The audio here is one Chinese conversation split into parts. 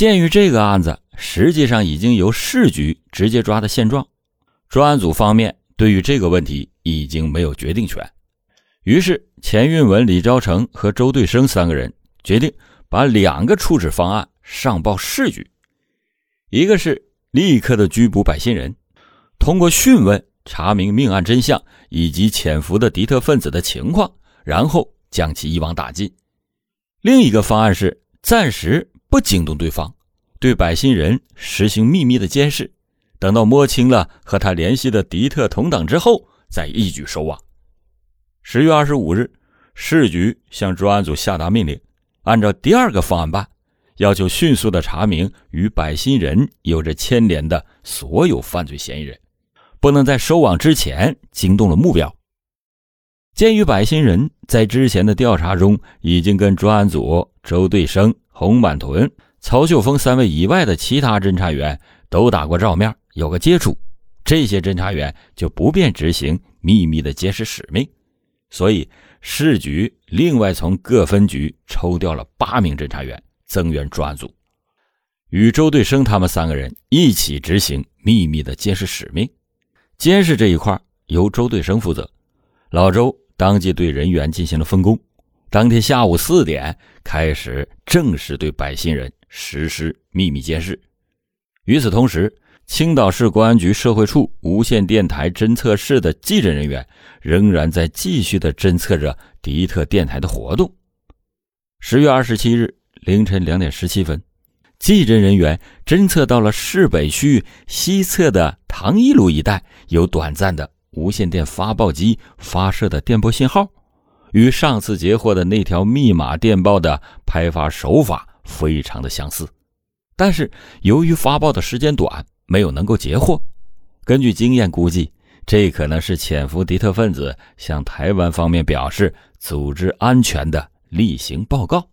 鉴于这个案子实际上已经由市局直接抓的现状，专案组方面对于这个问题已经没有决定权。于是，钱运文、李昭成和周对生三个人决定把两个处置方案上报市局：一个是立刻的拘捕百姓人，通过讯问查明命案真相以及潜伏的敌特分子的情况，然后将其一网打尽；另一个方案是暂时。不惊动对方，对百姓人实行秘密的监视，等到摸清了和他联系的敌特同党之后，再一举收网。十月二十五日，市局向专案组下达命令，按照第二个方案办，要求迅速的查明与百姓人有着牵连的所有犯罪嫌疑人，不能在收网之前惊动了目标。鉴于百姓人在之前的调查中已经跟专案组周对生。洪满屯、曹秀峰三位以外的其他侦查员都打过照面，有个接触，这些侦查员就不便执行秘密的监视使命，所以市局另外从各分局抽调了八名侦查员增援专案组，与周对生他们三个人一起执行秘密的监视使命。监视这一块由周对生负责，老周当即对人员进行了分工。当天下午四点开始正式对百姓人实施秘密监视。与此同时，青岛市公安局社会处无线电台侦测室的技侦人员仍然在继续的侦测着迪特电台的活动。十月二十七日凌晨两点十七分，技侦人员侦测到了市北区西侧的唐一路一带有短暂的无线电发报机发射的电波信号。与上次截获的那条密码电报的拍发手法非常的相似，但是由于发报的时间短，没有能够截获。根据经验估计，这可能是潜伏敌特分子向台湾方面表示组织安全的例行报告。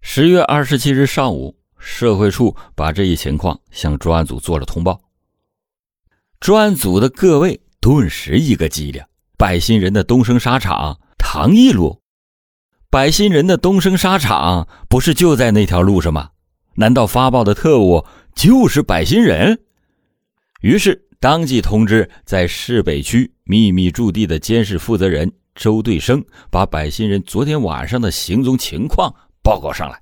十月二十七日上午，社会处把这一情况向专案组做了通报，专案组的各位顿时一个机灵。百姓人的东升沙场唐义路，百姓人的东升沙场不是就在那条路上吗？难道发报的特务就是百姓人？于是当即通知在市北区秘密驻地的监视负责人周对生，把百姓人昨天晚上的行踪情况报告上来。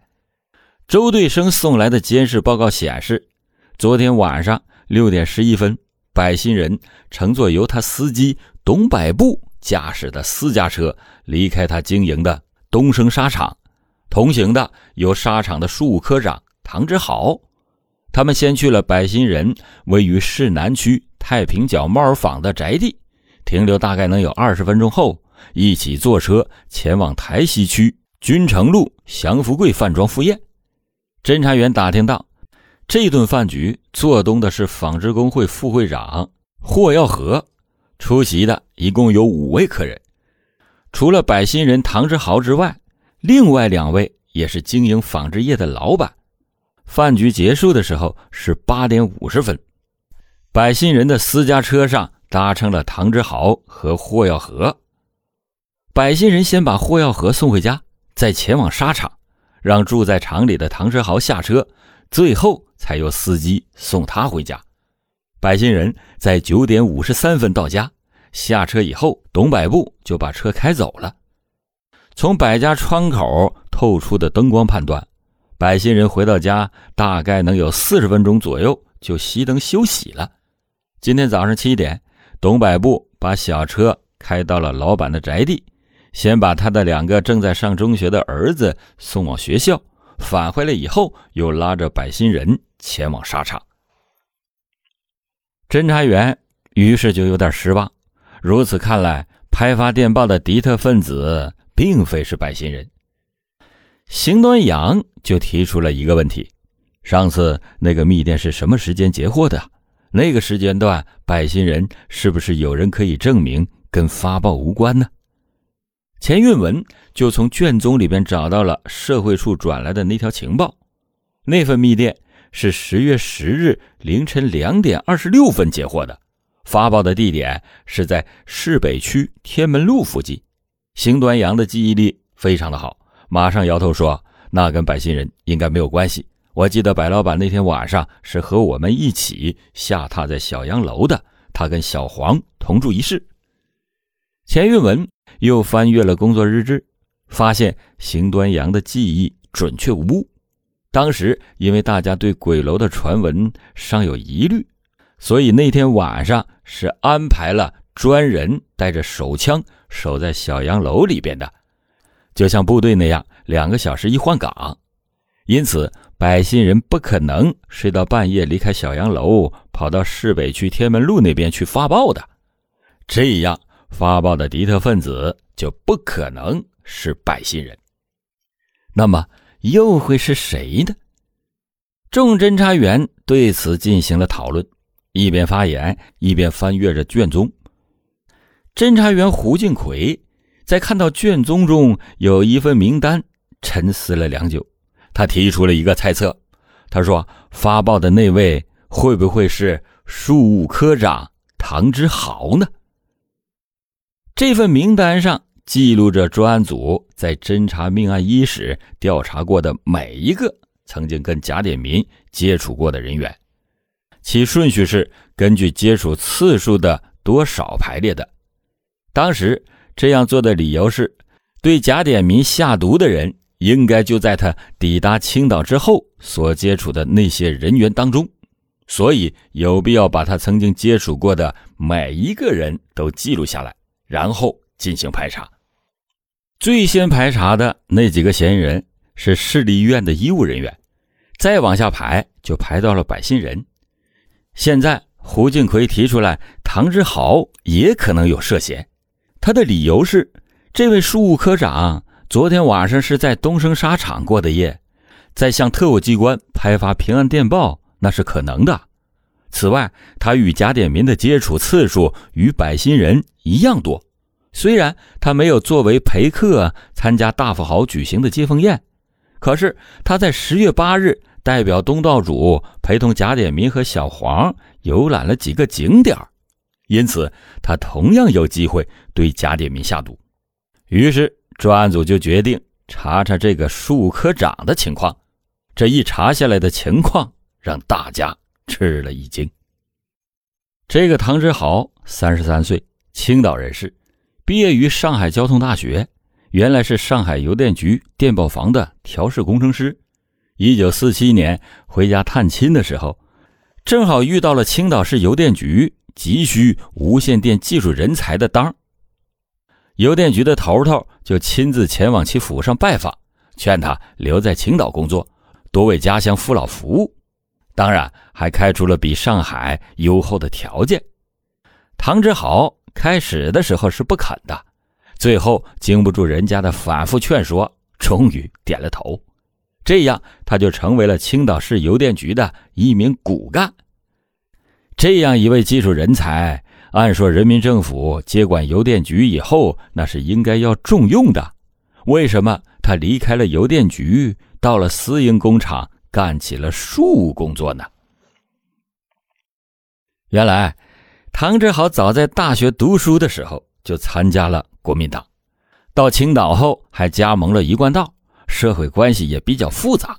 周对生送来的监视报告显示，昨天晚上六点十一分，百姓人乘坐由他司机。董百步驾驶的私家车离开他经营的东升沙场，同行的有沙场的庶务科长唐之豪。他们先去了百新人位于市南区太平角帽儿坊的宅地，停留大概能有二十分钟后，一起坐车前往台西区君城路祥福贵饭庄赴宴。侦查员打听到，这顿饭局做东的是纺织工会副会长霍耀和。出席的一共有五位客人，除了百姓人唐之豪之外，另外两位也是经营纺织业的老板。饭局结束的时候是八点五十分，百姓人的私家车上搭乘了唐之豪和霍耀和。百姓人先把霍耀和送回家，再前往沙场，让住在厂里的唐之豪下车，最后才由司机送他回家。百姓人在九点五十三分到家，下车以后，董百步就把车开走了。从百家窗口透出的灯光判断，百姓人回到家大概能有四十分钟左右就熄灯休息了。今天早上七点，董百步把小车开到了老板的宅地，先把他的两个正在上中学的儿子送往学校，返回来以后，又拉着百姓人前往沙场。侦查员于是就有点失望。如此看来，拍发电报的敌特分子并非是百姓人。邢端阳就提出了一个问题：上次那个密电是什么时间截获的？那个时间段，百姓人是不是有人可以证明跟发报无关呢？钱运文就从卷宗里边找到了社会处转来的那条情报，那份密电。是十月十日凌晨两点二十六分截获的，发报的地点是在市北区天门路附近。邢端阳的记忆力非常的好，马上摇头说：“那跟百姓人应该没有关系，我记得白老板那天晚上是和我们一起下榻在小洋楼的，他跟小黄同住一室。钱运文又翻阅了工作日志，发现邢端阳的记忆准确无误。当时因为大家对鬼楼的传闻尚有疑虑，所以那天晚上是安排了专人带着手枪守在小洋楼里边的，就像部队那样，两个小时一换岗。因此。百姓人不可能睡到半夜离开小洋楼，跑到市北区天门路那边去发报的。这样发报的敌特分子就不可能是百姓人。那么又会是谁呢？众侦查员对此进行了讨论，一边发言一边翻阅着卷宗。侦查员胡敬奎在看到卷宗中有一份名单，沉思了良久。他提出了一个猜测，他说：“发报的那位会不会是庶务科长唐之豪呢？”这份名单上记录着专案组在侦查命案伊始调查过的每一个曾经跟贾典民接触过的人员，其顺序是根据接触次数的多少排列的。当时这样做的理由是，对贾典民下毒的人。应该就在他抵达青岛之后所接触的那些人员当中，所以有必要把他曾经接触过的每一个人都记录下来，然后进行排查。最先排查的那几个嫌疑人是市立医院的医务人员，再往下排就排到了百姓人。现在胡敬奎提出来，唐之豪也可能有涉嫌，他的理由是这位庶务科长。昨天晚上是在东升沙场过的夜，在向特务机关派发平安电报，那是可能的。此外，他与贾典民的接触次数与百心人一样多。虽然他没有作为陪客参加大富豪举行的接风宴，可是他在十月八日代表东道主陪同贾典民和小黄游览了几个景点因此他同样有机会对贾典民下毒。于是。专案组就决定查查这个树科长的情况。这一查下来的情况让大家吃了一惊。这个唐之豪，三十三岁，青岛人士，毕业于上海交通大学，原来是上海邮电局电报房的调试工程师。一九四七年回家探亲的时候，正好遇到了青岛市邮电局急需无线电技术人才的当邮电局的头头就亲自前往其府上拜访，劝他留在青岛工作，多为家乡父老服务。当然，还开出了比上海优厚的条件。唐之豪开始的时候是不肯的，最后经不住人家的反复劝说，终于点了头。这样，他就成为了青岛市邮电局的一名骨干。这样一位技术人才。按说，人民政府接管邮电局以后，那是应该要重用的。为什么他离开了邮电局，到了私营工厂干起了庶务工作呢？原来，唐志豪早在大学读书的时候就参加了国民党，到青岛后还加盟了一贯道，社会关系也比较复杂。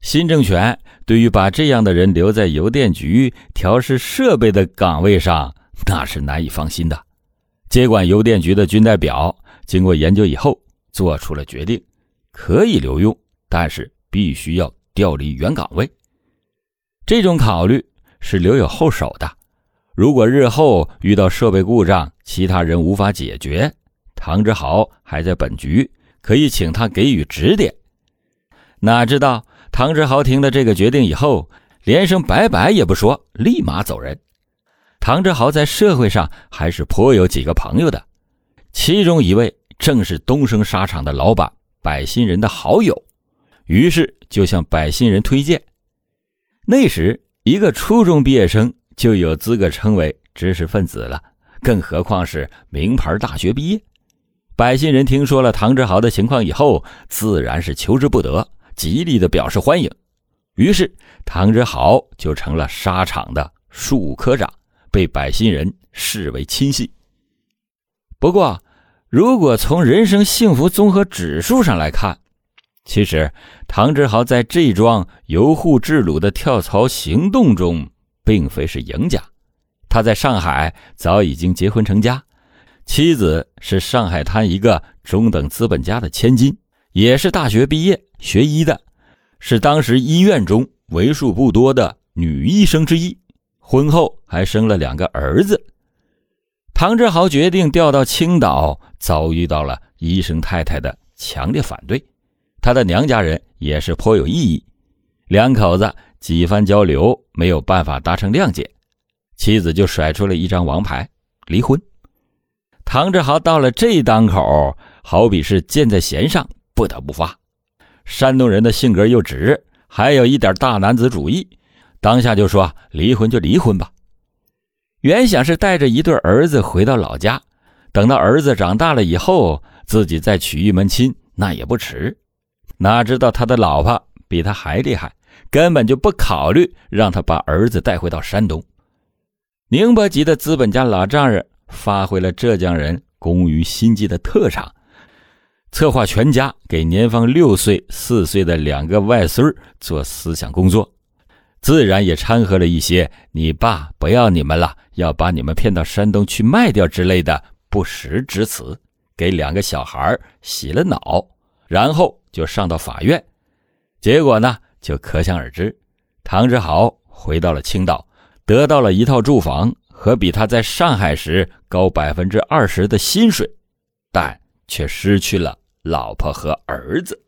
新政权对于把这样的人留在邮电局调试设备的岗位上。那是难以放心的。接管邮电局的军代表经过研究以后，做出了决定：可以留用，但是必须要调离原岗位。这种考虑是留有后手的。如果日后遇到设备故障，其他人无法解决，唐之豪还在本局，可以请他给予指点。哪知道唐之豪听了这个决定以后，连声拜拜也不说，立马走人。唐志豪在社会上还是颇有几个朋友的，其中一位正是东升沙场的老板百心人的好友，于是就向百姓人推荐。那时一个初中毕业生就有资格称为知识分子了，更何况是名牌大学毕业。百姓人听说了唐志豪的情况以后，自然是求之不得，极力的表示欢迎。于是唐志豪就成了沙场的庶科长。被百姓人视为亲信。不过，如果从人生幸福综合指数上来看，其实，唐志豪在这桩由沪至鲁的跳槽行动中，并非是赢家。他在上海早已经结婚成家，妻子是上海滩一个中等资本家的千金，也是大学毕业学医的，是当时医院中为数不多的女医生之一。婚后还生了两个儿子。唐志豪决定调到青岛，遭遇到了医生太太的强烈反对，他的娘家人也是颇有异议，两口子几番交流没有办法达成谅解。妻子就甩出了一张王牌，离婚。唐志豪到了这当口，好比是箭在弦上，不得不发。山东人的性格又直，还有一点大男子主义，当下就说离婚就离婚吧。原想是带着一对儿子回到老家，等到儿子长大了以后，自己再娶一门亲，那也不迟。哪知道他的老婆比他还厉害，根本就不考虑让他把儿子带回到山东。宁波籍的资本家老丈人发挥了浙江人工于心计的特长，策划全家给年方六岁、四岁的两个外孙做思想工作，自然也掺和了一些“你爸不要你们了，要把你们骗到山东去卖掉”之类的不实之词，给两个小孩洗了脑，然后就上到法院。结果呢，就可想而知，唐志豪回到了青岛。得到了一套住房和比他在上海时高百分之二十的薪水，但却失去了老婆和儿子。